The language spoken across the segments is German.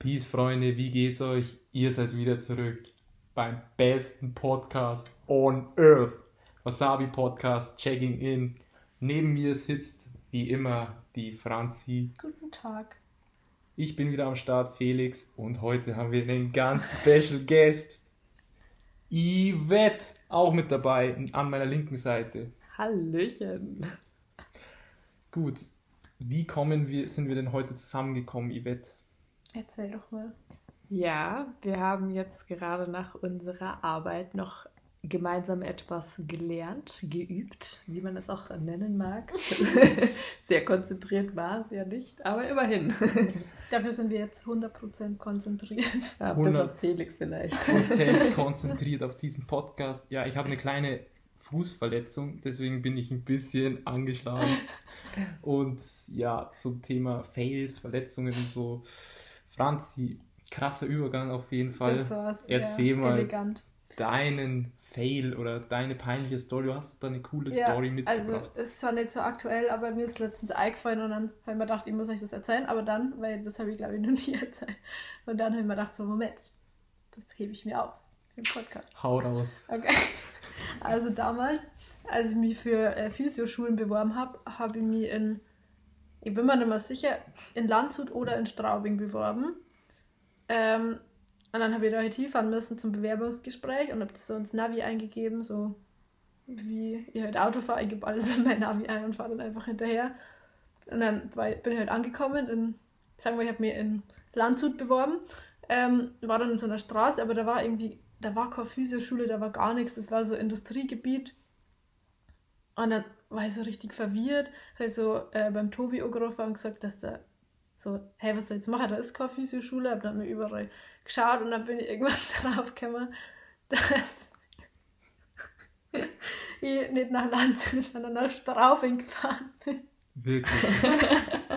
Peace, Freunde, wie geht's euch? Ihr seid wieder zurück beim besten Podcast on Earth. Wasabi Podcast, checking in. Neben mir sitzt wie immer die Franzi. Guten Tag. Ich bin wieder am Start, Felix, und heute haben wir einen ganz special Guest. Yvette, auch mit dabei, an meiner linken Seite. Hallöchen. Gut, wie kommen wir, sind wir denn heute zusammengekommen, Yvette? Erzähl doch mal. Ja, wir haben jetzt gerade nach unserer Arbeit noch gemeinsam etwas gelernt, geübt, wie man es auch nennen mag. Sehr konzentriert war es ja nicht, aber immerhin. Dafür sind wir jetzt 100% konzentriert. Ja, bis auf Felix vielleicht. Prozent konzentriert auf diesen Podcast. Ja, ich habe eine kleine Fußverletzung, deswegen bin ich ein bisschen angeschlagen. Und ja, zum Thema Fails, Verletzungen und so. Franzi, krasser Übergang auf jeden Fall. Das war's. Erzähl ja, mal Elegant. deinen Fail oder deine peinliche Story. Du hast da eine coole Ja, Story mitgebracht. Also ist zwar nicht so aktuell, aber mir ist letztens eingefallen und dann habe ich mir gedacht, ich muss euch das erzählen, aber dann, weil das habe ich glaube ich noch nie erzählt. Und dann habe ich mir gedacht, so Moment, das hebe ich mir auf im Podcast. Hau raus. Okay. Also damals, als ich mich für äh, Physioschulen beworben habe, habe ich mich in, ich bin mir nicht mehr sicher, in Landshut oder in Straubing beworben. Ähm, und dann habe ich da halt hinfahren müssen zum Bewerbungsgespräch und habe das so ins Navi eingegeben, so wie ich halt Auto fahre, ich gebe alles in mein Navi ein und fahre dann einfach hinterher. Und dann bin ich halt angekommen in, sagen wir, ich habe mich in Landshut beworben, ähm, war dann in so einer Straße, aber da war irgendwie, da war keine Physioschule, da war gar nichts, das war so Industriegebiet. Und dann war ich so richtig verwirrt, habe so äh, beim Tobi angerufen und gesagt, dass da so, hey, was soll ich jetzt machen? Da ist keine Physioschule, habe dann mir überall geschaut und dann bin ich irgendwann drauf gekommen, dass ich nicht nach Landshut, sondern nach Straubing gefahren bin. Wirklich.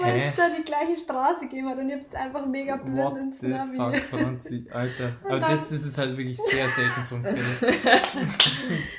Weil es da die gleiche Straße gegeben hat und ich habe es einfach mega blind What ins Navi. fuck, Franzi, Alter. Und Aber dann- das, das ist halt wirklich sehr selten so ein Fall.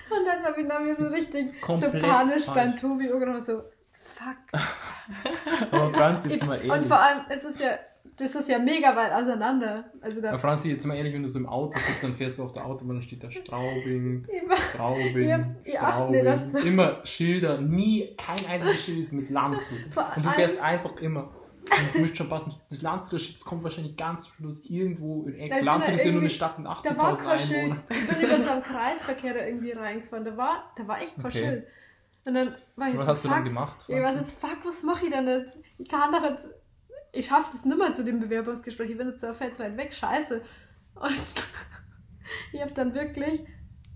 Und dann habe ich dann mir so richtig Komplett so panisch falsch. beim Tobi angerufen, so, fuck. Aber Franzi, Ich, mal und ehrlich. vor allem, es ist ja, das ist ja mega weit auseinander. Also da, Franzi, jetzt mal ehrlich, wenn du so im Auto sitzt, dann fährst du auf der Autobahn, dann steht da Straubing, Straubing, Ja, Straubing. so- Immer Schilder, nie kein einziges Schild mit Landshut. Und du fährst einfach immer. Und du müsst schon passen. Das Landshut kommt wahrscheinlich ganz zum Schluss irgendwo in Eck. Landshut ist ja nur eine Stadt mit da war 80.000 kein Schild. Einwohnern. Ich bin über so einen Kreisverkehr da irgendwie reingefahren. Da war, da war echt kein Okay. Schild. Und dann war ich Was so, hast du fuck. dann gemacht? Ich war so, fuck, was mache ich denn jetzt? Ich kann doch jetzt, ich schaffe das nicht mehr zu dem Bewerbungsgespräch. Ich bin jetzt so fett zu weit weg, scheiße. Und ich habe dann wirklich,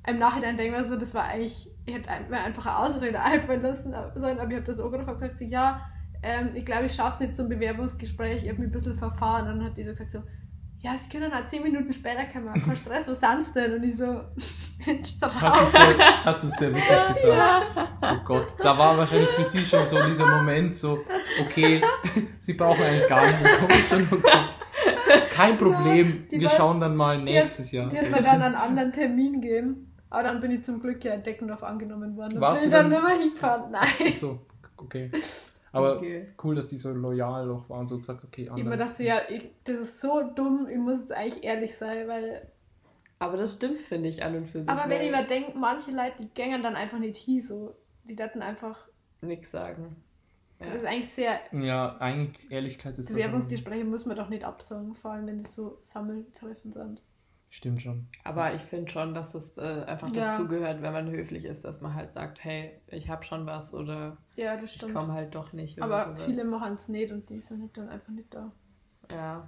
im Nachhinein denke ich so, das war eigentlich, ich hätte mir einfach eine Ausrede einfallen lassen sollen, aber ich habe das auch und gesagt, so, ja, ähm, ich glaube, ich schaffe es nicht zum Bewerbungsgespräch, ich habe mich ein bisschen verfahren. Und dann hat dieser gesagt so, ja, sie können auch zehn Minuten später kommen, kein Stress, was sonst denn? Und ich so, in Hast du es der wirklich gesagt? Oh Gott, da war wahrscheinlich für sie schon so dieser Moment so, okay, sie brauchen eigentlich gar nicht, wir kommen schon okay. Kein Problem, die wir war- schauen dann mal nächstes Jahr. Die hat mir dann einen anderen Termin gegeben. Aber dann bin ich zum Glück ja in Deckendorf angenommen worden. Warst bin ich dann dann- nicht mehr hingefahren. Nein. So, okay. Aber Okay. cool, dass die so loyal noch waren, so gesagt, okay, Ich mir anderen. dachte, ja, ich, das ist so dumm, ich muss jetzt eigentlich ehrlich sein, weil. Aber das stimmt, finde ich, an und für sich. Aber wenn ich mir denke, manche Leute, die gängen dann einfach nicht hin, so. Die daten einfach. Nix sagen. Ja. Das ist eigentlich sehr. Ja, eigentlich Ehrlichkeit ist. Bewerbungsgespräche muss man doch nicht absagen, vor allem wenn das so Sammeltreffen sind. Stimmt schon. Aber ich finde schon, dass es äh, einfach Ja. dazugehört, wenn man höflich ist, dass man halt sagt, hey, ich habe schon was oder Ja, das ich stimmt. komme halt doch nicht. Aber sowas. viele machen es nicht und die sind halt dann einfach nicht da. Ja.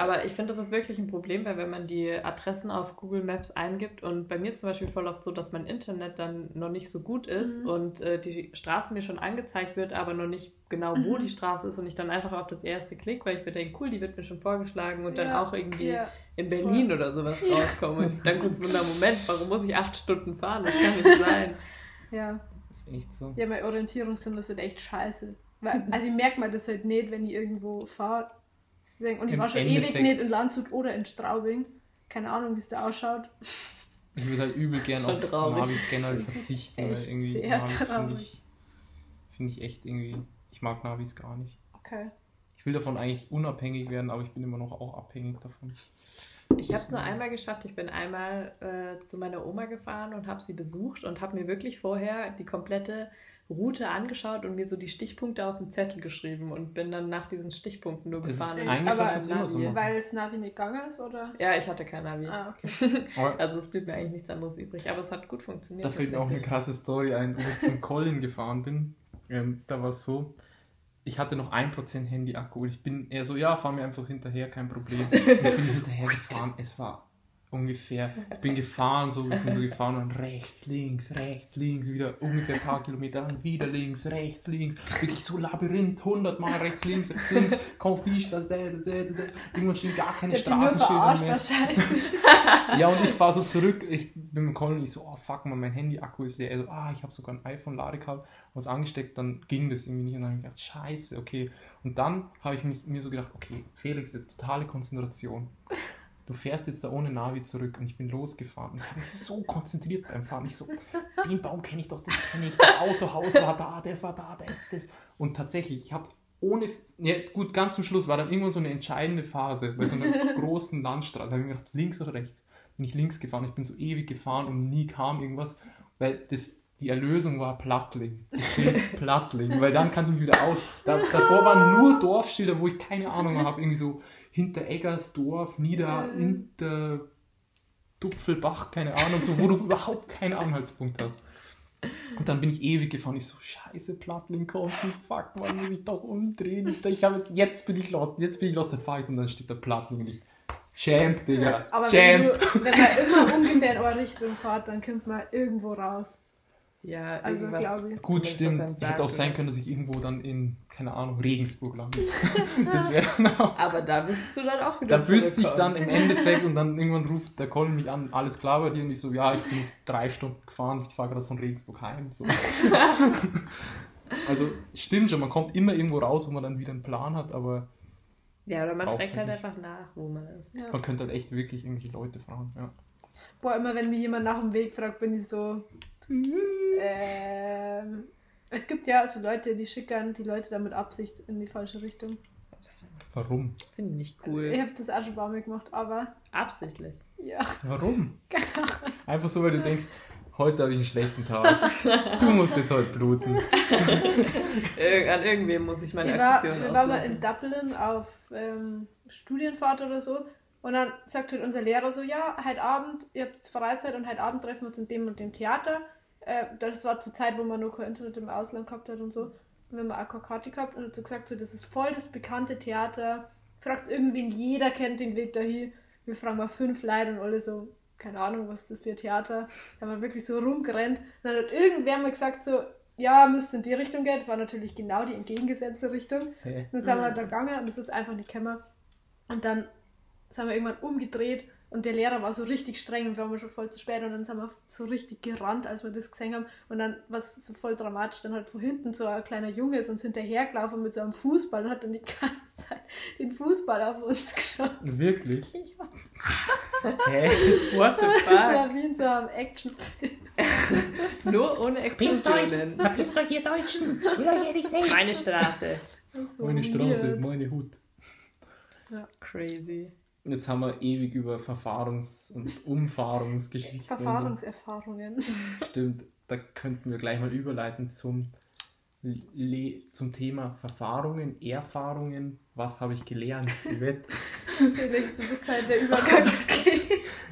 Aber ich finde, das ist wirklich ein Problem, weil wenn man die Adressen auf Google Maps eingibt und bei mir ist zum Beispiel voll oft so, dass mein Internet dann noch nicht so gut ist Mhm. und äh, die Straße mir schon angezeigt wird, aber noch nicht genau, wo Mhm. die Straße ist und ich dann einfach auf das erste klick, weil ich mir denke, cool, die wird mir schon vorgeschlagen und dann Ja, auch irgendwie ja. in Berlin oder sowas rauskomme. Und dann kurz wunder, Moment, warum muss ich acht Stunden fahren? Das kann nicht sein. Ja. Ist echt so. Ja, meine Orientierungssinn ist halt echt scheiße. Weil, also ich merke mir das halt nicht, wenn ich irgendwo fahre. Deswegen- Und ich Im war schon ewig Endeffekt- nicht in Landshut oder in Straubing. Keine Ahnung, wie es da ausschaut. Ich würde halt übel gern Schon auf traurig. Navis generell Das ist verzichten, weil irgendwie finde ich, find ich echt irgendwie. Ich mag Navis gar nicht. Okay. Ich will davon eigentlich unabhängig werden, aber ich bin immer noch auch abhängig davon. Ich habe es nur einmal geschafft. Ich bin einmal äh, zu meiner Oma gefahren und habe sie besucht und habe mir wirklich vorher die komplette Route angeschaut und mir so die Stichpunkte auf den Zettel geschrieben und bin dann nach diesen Stichpunkten nur Das ist gefahren. eigentlich aber es immer so machen. Weil es Navi nicht gegangen ist, oder? Ja, ich hatte kein Navi. Ah, okay. Also es blieb mir eigentlich nichts anderes übrig, aber es hat gut funktioniert. Da fällt mir auch eine krasse Story ein, wo ich zum Colin gefahren bin. Ähm, da war es so, ich hatte noch 1% Handy-Akku und ich bin eher so, ja, fahr mir einfach hinterher, kein Problem. Und ich bin hinterher gefahren, es war ungefähr, ich bin gefahren, so, wir sind so gefahren und rechts, links, rechts, links, wieder ungefähr ein paar Kilometer, dann wieder links, rechts, links, wirklich so Labyrinth, 100 Mal rechts, links, rechts, links, komm auf die Straße, da, da, da, da. irgendwann stehen gar keine Straßenschilder mehr. Ja, und ich fahre so zurück, ich bin mit Colin, ich so, oh fuck man, mein Handy-Akku ist leer. Er so, ah, ich habe sogar ein iPhone-Ladekabel, was angesteckt, dann ging das irgendwie nicht. Und dann habe ich gedacht, scheiße, okay. Und dann habe ich mich, mir so gedacht, okay, Felix, jetzt totale Konzentration. Du fährst jetzt da ohne Navi zurück und ich bin losgefahren. Und ich habe mich so konzentriert beim Fahren. Ich so, den Baum kenne ich doch, das kenne ich, das Autohaus war da, das war da, das, das. Und tatsächlich, ich habe ohne, ja, gut, ganz zum Schluss war dann irgendwann so eine entscheidende Phase bei so einer großen Landstraße. Da habe ich mir gedacht, links oder rechts? Bin ich links gefahren. Ich bin so ewig gefahren und nie kam irgendwas, weil das, die Erlösung war Plattling. Plattling, weil dann kannte ich mich wieder aus. Da, davor waren nur Dorfschilder, wo ich keine Ahnung habe, irgendwie so hinter Eggersdorf, Nieder, hinter Dupfelbach, keine Ahnung, so, wo du überhaupt keinen Anhaltspunkt hast. Und dann bin ich ewig gefahren. Ich so, scheiße, Plattling kommt nicht. Fuck, man muss ich doch umdrehen. Ich, ich habe jetzt, jetzt bin ich lost. Jetzt bin ich lost. Dann fahre ich und dann steht der Plattling und ich, Champ, Digga. Aber wenn, Champ. du, wenn man immer ungefähr in eure Richtung fährt, dann kommt man irgendwo raus. Ja, Also, irgendwas glaube ich. Gut, stimmt. Hätte auch sein können, dass ich irgendwo dann in, keine Ahnung, Regensburg lande. das wäre dann auch. Aber da wüsstest du dann auch wieder Da wüsste ich dann im Endeffekt und dann irgendwann ruft der Colin mich an, alles klar bei dir? Und ich so, ja, ich bin jetzt drei Stunden gefahren, ich fahre gerade von Regensburg heim. So. also stimmt schon, man kommt immer irgendwo raus, wo man dann wieder einen Plan hat, aber Ja, oder man fragt halt nicht. einfach nach, wo man ist. Ja. man könnte halt echt wirklich irgendwelche Leute fragen. Ja. Boah, immer wenn mir jemand nach dem Weg fragt, bin ich so. Ähm, es gibt ja so Leute, die schickern die Leute da mit Absicht in die falsche Richtung. Warum? finde ich nicht Ich cool. habe das auch schon ein paar Mal gemacht, aber Absichtlich. ja. Warum? Einfach so, weil du denkst, heute habe ich einen schlechten Tag. Du musst jetzt heute bluten. Ir an irgendwem muss ich meine Wir, war, Aktion wir waren mal in Dublin auf ähm, Studienfahrt oder so. Und dann sagt halt unser Lehrer so, ja, heute Abend, ihr habt Freizeit und heute Abend treffen wir uns in dem und dem Theater. Äh, das war zur Zeit, wo man noch kein Internet im Ausland gehabt hat und so. Und wir haben auch keine Karte gehabt und hat so gesagt, so, das ist voll das bekannte Theater. Fragt irgendwen, jeder kennt den Weg dahin. Wir fragen mal fünf Leute und alle so, keine Ahnung, was ist das für ein Theater. Da haben wir wirklich so rumgerannt. Und dann hat irgendwer mal gesagt so, ja, müsste in die Richtung gehen. Das war natürlich genau die entgegengesetzte Richtung. Hä? Dann sind wir halt da gegangen und es ist einfach nicht gekommen. Und dann sind wir irgendwann umgedreht und der Lehrer war so richtig streng und wir waren schon voll zu spät und dann sind wir so richtig gerannt, als wir das gesehen haben. Und dann war es so voll dramatisch, dann halt von hinten so ein kleiner Junge ist uns hinterhergelaufen mit so einem Fußball und hat dann die ganze Zeit den Fußball auf uns geschossen. Wirklich? Ja, Hä? What the das fuck? war wie in so einem Actionfilm. Nur ohne Explosionen. Verpisst euch, ihr Deutschen! Will euch ehrlich sehen! Meine Straße. Das Meine Straße, weird. meine Hut. Crazy. Jetzt haben wir ewig über Verfahrungs- und Umfahrungsgeschichten. Verfahrungserfahrungen. Stimmt, da könnten wir gleich mal überleiten zum, zum Thema Verfahrungen, Erfahrungen. Was habe ich gelernt? Yvette, Felix, du bist halt der Übergangskind.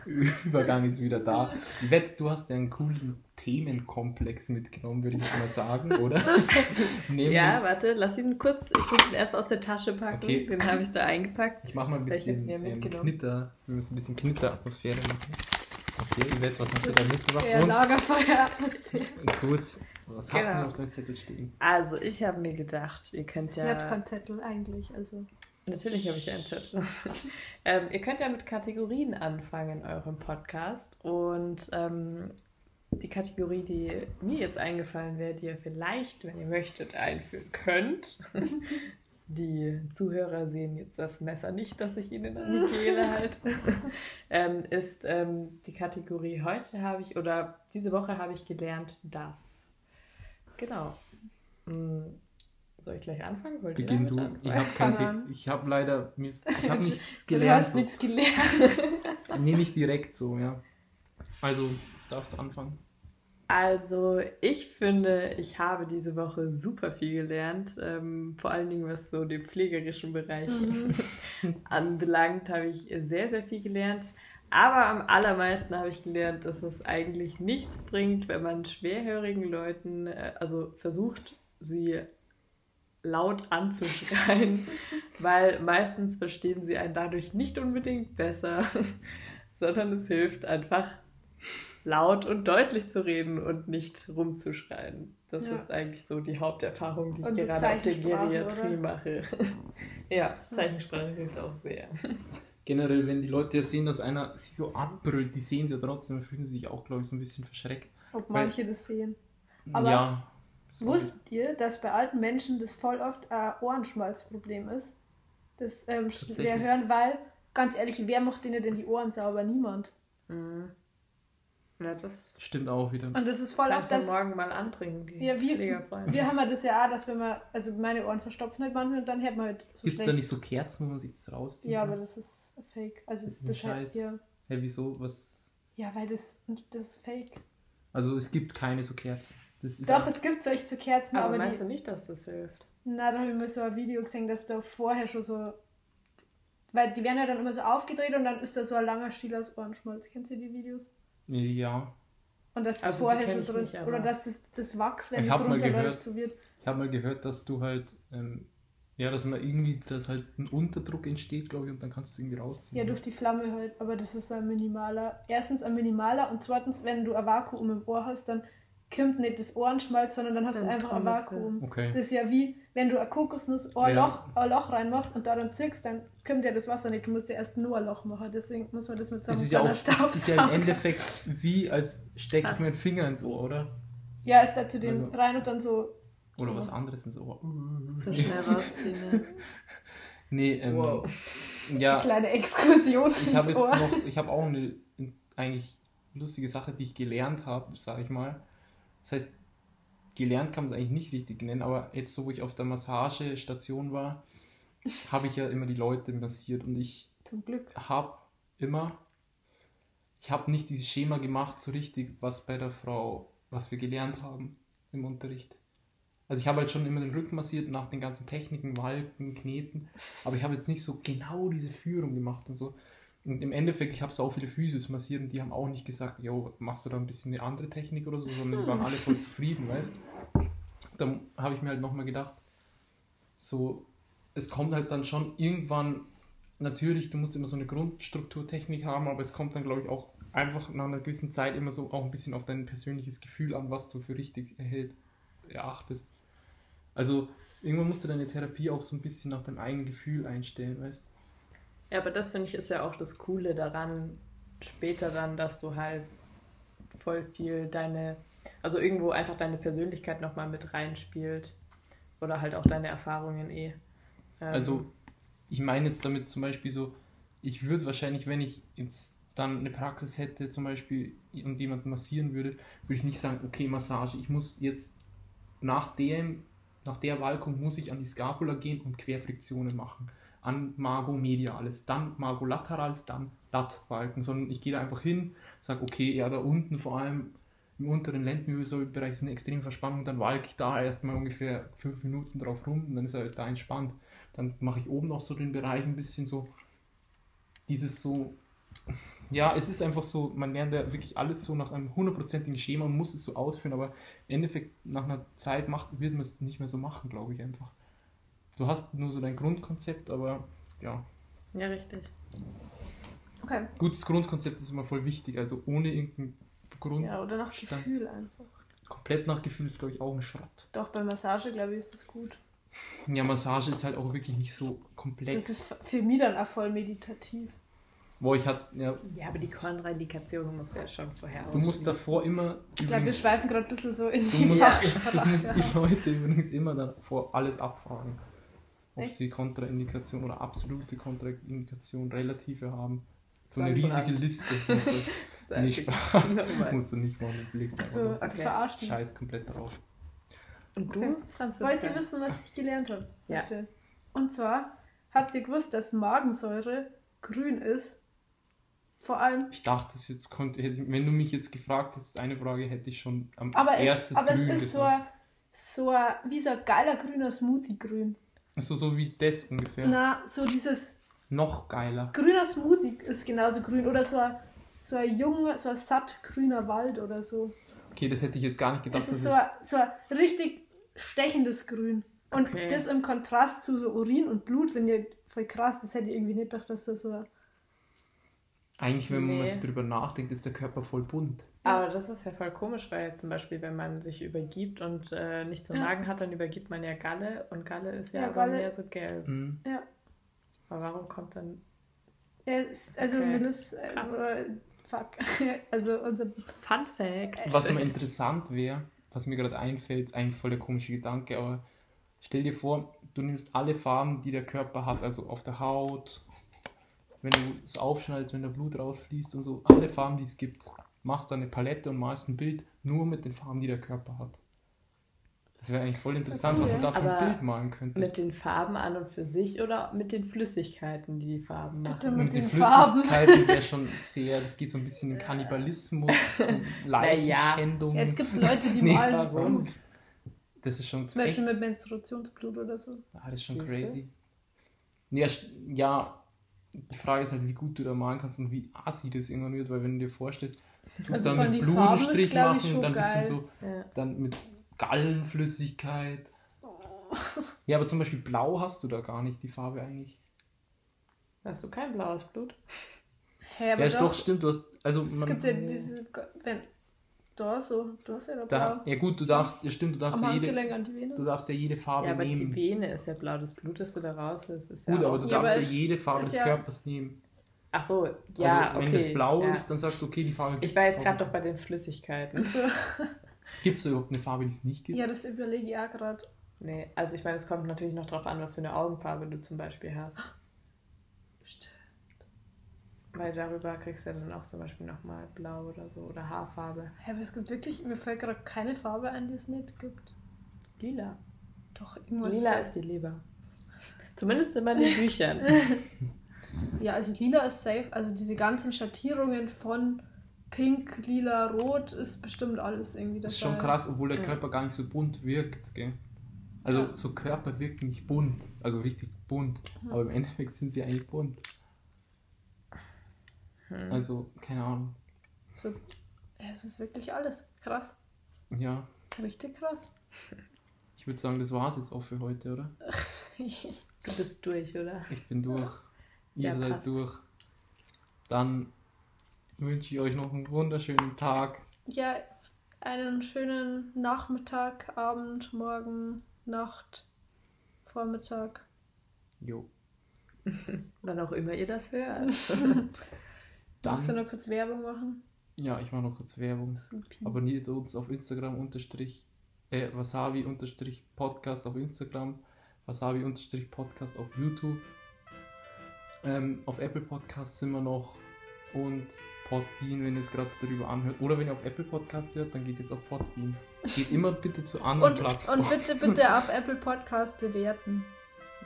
Übergang ist wieder da. Yvette, du hast ja einen coolen Themenkomplex mitgenommen, würde ich mal sagen, oder? Ja, warte, lass ihn kurz. Ich muss ihn erst aus der Tasche packen. Okay. Den habe ich da eingepackt. ich mache mal ein bisschen ähm? Knitter. Wir müssen ein bisschen Knitteratmosphäre machen. Okay, Yvette, was hast du da mitgebracht? Und, Lagerfeueratmosphäre. und was hast du Genau. noch auf deinem Zettel stehen? Also, ich habe mir gedacht, ihr könnt hat ja. kein Zettel eigentlich. Also. Natürlich habe ich einen Zettel. ähm, ihr könnt ja mit Kategorien anfangen in eurem Podcast. Und ähm, die Kategorie, die mir jetzt eingefallen wäre, die ihr vielleicht, wenn ihr möchtet, einführen könnt. Die Zuhörer sehen jetzt das Messer nicht, das ich ihnen an die Kehle halte. ähm, ist ähm, die Kategorie heute habe ich, oder diese Woche habe ich gelernt, dass. Genau. Mm, Soll ich gleich anfangen? Wollt Beginn du. damit Ich anfangen? habe kein, Fang an. Ge- ich habe leider, ich habe nichts Du gelernt. hast nichts gelernt. Nee, nicht direkt so, ja. Also, darfst du anfangen. Also, ich finde, ich habe diese Woche super viel gelernt. Ähm, vor allen Dingen, was so den pflegerischen Bereich Mhm. anbelangt, habe ich sehr, sehr viel gelernt. Aber am allermeisten habe ich gelernt, dass es eigentlich nichts bringt, wenn man schwerhörigen Leuten, äh, also versucht, sie laut anzuschreien, weil meistens verstehen sie einen dadurch nicht unbedingt besser, sondern es hilft einfach laut und deutlich zu reden und nicht rumzuschreien. Das Ja. ist eigentlich so die Haupterfahrung, die ich Und gerade auf der Geriatrie oder? mache. ja, Zeichensprache hilft auch sehr. Generell, wenn die Leute ja sehen, dass einer sie so abbrüllt, die sehen sie ja trotzdem, dann fühlen sie sich auch, glaube ich, so ein bisschen verschreckt. Ob Weil- manche das sehen. Aber ja. Wusstet ihr, dass bei alten Menschen das voll oft ein Ohrenschmalzproblem ist? Das ähm, schwer hören, weil, ganz ehrlich, wer macht denen denn die Ohren sauber? Niemand. Mhm. Ja, das Stimmt auch wieder. Und das ist voll ja das. morgen mal anbringen, die Ja, wir-. Wir haben ja das ja auch, dass wenn man, also meine Ohren verstopfen halt manchmal und dann hört man halt so Gibt es da nicht so Kerzen, wo man sich das rauszieht? Ja, aber das ist fake. Also Das das, ist ein halt, Scheiß. ja. Hä, wieso? Was? ja, weil das, das ist fake. Also es gibt keine so Kerzen. Das ist Doch, es gibt solche so Kerzen, aber aber, meinst die, du nicht, dass das hilft? na, da habe ich mal so ein Video gesehen, dass da vorher schon so, weil die werden ja dann immer so aufgedreht und dann ist da so ein langer Stiel aus Ohrenschmalz. Kennst du die Videos? Ja. Und das ist Also vorher schon drin. nicht, oder dass das, das Wachs, wenn Ich es runterläuft, gehört. so wird. Ich habe mal gehört, dass du halt, ähm, ja, dass man irgendwie, dass halt ein Unterdruck entsteht, glaube ich, und dann kannst du es irgendwie rausziehen. Ja, durch die Flamme halt. Aber das ist ein minimaler. Erstens ein minimaler und zweitens, wenn du ein Vakuum im Ohr hast, dann kommt nicht das Ohrenschmalz, sondern dann hast Dann du einfach ein Vakuum. Okay. Das ist ja wie, wenn du ein Kokosnuss ein Ja. Loch, ein Loch reinmachst und da dann zirkst, dann kommt ja das Wasser nicht. Du musst ja erst nur ein Loch machen. Deswegen muss man das mit so einem ist ja auch kleinen das ist ja im Staubsauger- Endeffekt wie, als stecke ich meinen Finger ins Ohr, oder? Ja, ist da zu dem Also- rein und dann so. Oder so. was anderes ins Ohr. So schnell rausziehen. Ja. Nee, ähm, Wow. ja, Eine kleine Exkursion ich habe jetzt Ohr. noch, ich habe auch eine eigentlich lustige Sache, die ich gelernt habe, sage ich mal. Das heißt, gelernt kann man es eigentlich nicht richtig nennen, aber jetzt so, wo ich auf der Massagestation war, habe ich ja immer die Leute massiert und ich Zum Glück. habe immer, ich habe nicht dieses Schema gemacht so richtig, was bei der Frau, was wir gelernt haben im Unterricht. Also ich habe halt schon immer den Rücken massiert nach den ganzen Techniken, Walken, Kneten, aber ich habe jetzt nicht so genau diese Führung gemacht und so. Und im Endeffekt, ich habe so viele Physios massiert und die haben auch nicht gesagt, jo, machst du da ein bisschen eine andere Technik oder so, sondern die waren alle voll zufrieden, weißt? Dann habe ich mir halt nochmal gedacht, so, es kommt halt dann schon irgendwann, natürlich, du musst immer so eine Grundstrukturtechnik haben, aber es kommt dann, glaube ich, auch einfach nach einer gewissen Zeit immer so auch ein bisschen auf dein persönliches Gefühl an, was du für richtig erhält, erachtest. Also, irgendwann musst du deine Therapie auch so ein bisschen nach deinem eigenen Gefühl einstellen, weißt Ja, aber das finde ich ist ja auch das Coole daran, später dann, dass du halt voll viel deine, also irgendwo einfach deine Persönlichkeit nochmal mit reinspielt. Oder halt auch deine Erfahrungen eh. Ähm, Also, ich meine jetzt damit zum Beispiel so, ich würde wahrscheinlich, wenn ich jetzt dann eine Praxis hätte, zum Beispiel, und jemanden massieren würde, würde ich nicht sagen, okay, Massage, ich muss jetzt nach dem, nach der Walkung muss ich an die Scapula gehen und Querfriktionen machen. An Mago Medialis, dann Mago Lateralis, dann Lat-Walken, sondern ich gehe da einfach hin, sage, okay, ja, da unten vor allem im unteren Lendenwirbelsäulenbereich ist eine extreme Verspannung, dann walke ich da erstmal ungefähr fünf Minuten drauf rum und dann ist er halt da entspannt. Dann mache ich oben noch so den Bereich ein bisschen so, dieses so, ja, es ist einfach so, man lernt ja wirklich alles so nach einem hundertprozentigen Schema und muss es so ausführen, aber im Endeffekt nach einer Zeit macht, wird man es nicht mehr so machen, glaube ich einfach. Du hast nur so dein Grundkonzept, aber ja, Ja, richtig. Okay. gutes Grundkonzept ist immer voll wichtig, also ohne irgendeinen Grund, Ja, oder nach Stand- Gefühl einfach. komplett nach Gefühl ist, glaube ich, auch ein Schrott. Doch, bei Massage, glaube ich, ist das gut. Ja, Massage ist halt auch wirklich nicht so komplex. Das ist für mich dann auch voll meditativ. Wo ich hat, ja, Ja, aber die Kontraindikation muss ja schon vorher du musst davor immer. Ich glaube, wir schweifen gerade ein bisschen so in Du die musst, du musst die Leute übrigens immer davor alles abfragen. Ob Echt? sie Kontraindikation oder absolute Kontraindikation, relative haben. So eine riesige Liste. Musst du, Sag nicht ich. Spaß. Musst du nicht machen. Du legst einfach Okay. verarscht. Scheiß komplett drauf. Und du, Okay. Franziska? Wollt ihr wissen, was ich gelernt habe? Ja. heute? Und zwar, habt ihr gewusst, dass Magensäure grün ist? Vor allem, Ich dachte, jetzt konnte, hätte wenn du mich jetzt gefragt hättest, eine Frage hätte ich schon am aber, es, erstes aber es Grün ist so gesagt. ein, so ein, wie so ein geiler grüner Smoothie-Grün. Also so wie das ungefähr. Na, so dieses Noch geiler. grüner Smoothie ist genauso grün. Oder so ein, so ein junger, so ein satt grüner Wald oder so. Okay, das hätte ich jetzt gar nicht gedacht. Es ist so ein, so ein richtig stechendes Grün. Und Okay. das im Kontrast zu so Urin und Blut, wenn ihr voll krass, das hätte ich irgendwie nicht gedacht, dass das so ein Eigentlich, wenn man mal Nee. so drüber nachdenkt, ist der Körper voll bunt. Aber das ist ja voll komisch, weil jetzt zum Beispiel, wenn man sich übergibt und äh, nichts im Ja. Magen hat, dann übergibt man ja Galle und Galle ist ja, Ja, aber Galle- mehr so gelb. Mhm. Ja. Aber warum kommt dann. Ja, es- also Okay. Melis, äh, fuck. Also unser Fun Fact! Was aber interessant wäre, was mir gerade einfällt, eigentlich voll der komische Gedanke, aber stell dir vor, du nimmst alle Farben, die der Körper hat, also auf der Haut, wenn du es aufschneidest, wenn da Blut rausfließt und so, alle Farben, die es gibt, machst da eine Palette und malst ein Bild nur mit den Farben, die der Körper hat. Das wäre eigentlich voll interessant, was man da für ein Bild malen könnte. Mit den Farben an und für sich oder mit den Flüssigkeiten, die die Farben Bitte machen? mit die den Farben. Flüssigkeiten wäre schon sehr, das geht so ein bisschen in Kannibalismus, Leichenschändung. Ja, es gibt Leute, die Nee, malen warum? Blut. Das ist schon Zum Beispiel echt mit Menstruationsblut oder so. Ah, das ist schon Siehste? crazy. Ja, ja, die Frage ist halt, wie gut du da malen kannst und wie assi das irgendwann wird, weil wenn du dir vorstellst, du Also dann mit einen ist, machen schon und dann ein geil. bisschen so, Ja. dann mit Gallenflüssigkeit. Ja, aber zum Beispiel blau hast du da gar nicht, die Farbe eigentlich. Hast du kein blaues Blut? Hä, aber ja, ist doch, doch, stimmt, du hast, also es man, gibt ja diese, wenn, da so, du hast ja da da, blau. ja gut, du darfst, ja stimmt, du darfst ja jede, Handgelenk an die Vene. du darfst ja jede Farbe Ja, aber nehmen. die Vene ist ja blau. Das Blut, das du da rauslässt, ist Gut, ja aber auch... du Ja, aber darfst ja es jede Farbe des ja- Körpers nehmen. Ach so, ja, also, wenn okay. das blau ja. ist, dann sagst du, okay, die Farbe Ich war jetzt gibt's gerade doch bei den Flüssigkeiten. Gibt es überhaupt eine Farbe, die es nicht gibt? Ja, das überlege ich auch gerade. Nee, also ich meine, es kommt natürlich noch drauf an, was für eine Augenfarbe du zum Beispiel hast. Weil darüber kriegst du dann auch zum Beispiel nochmal blau oder so oder Haarfarbe. Hä, aber es gibt wirklich, mir fällt gerade keine Farbe ein, die es nicht gibt. Lila. Doch, irgendwas. Lila da- ist die Leber. Zumindest in meinen Büchern. Ja, also lila ist safe. Also diese ganzen Schattierungen von pink, lila, rot ist bestimmt alles irgendwie dabei. Das ist schon krass, obwohl der Ja. Körper gar nicht so bunt wirkt, gell? Also Ja. so Körper wirken nicht bunt, also richtig bunt, aber im Endeffekt sind sie eigentlich bunt. Hm. Also, keine Ahnung. So, es ist wirklich alles krass. Ja, Richtig krass. ich würde sagen, das war's jetzt auch für heute, oder? Du bist durch, oder? Ich bin durch. Ihr Ja, seid passt. durch. Dann wünsche ich euch noch einen wunderschönen Tag. ja, einen schönen Nachmittag, Abend, Morgen, Nacht, Vormittag. Jo. Wann auch immer ihr das hört. Musst du Dann, noch kurz Werbung machen? ja, ich mache noch kurz Werbung. Supi. Abonniert uns auf Instagram unterstrich, äh, wasabi unterstrich Podcast auf Instagram, wasabi unterstrich Podcast auf YouTube. Ähm, auf Apple Podcasts sind wir noch und Podbean, wenn ihr es gerade darüber anhört. Oder wenn ihr auf Apple Podcast hört, dann geht jetzt auf Podbean. Geht immer bitte zu anderen Und, Plattformen. und bitte, bitte auf Apple Podcast bewerten.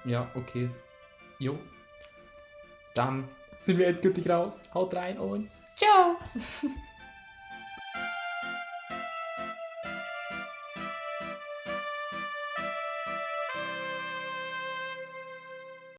Ja, okay. Jo. Dann sind wir endgültig raus. Haut rein und Ciao!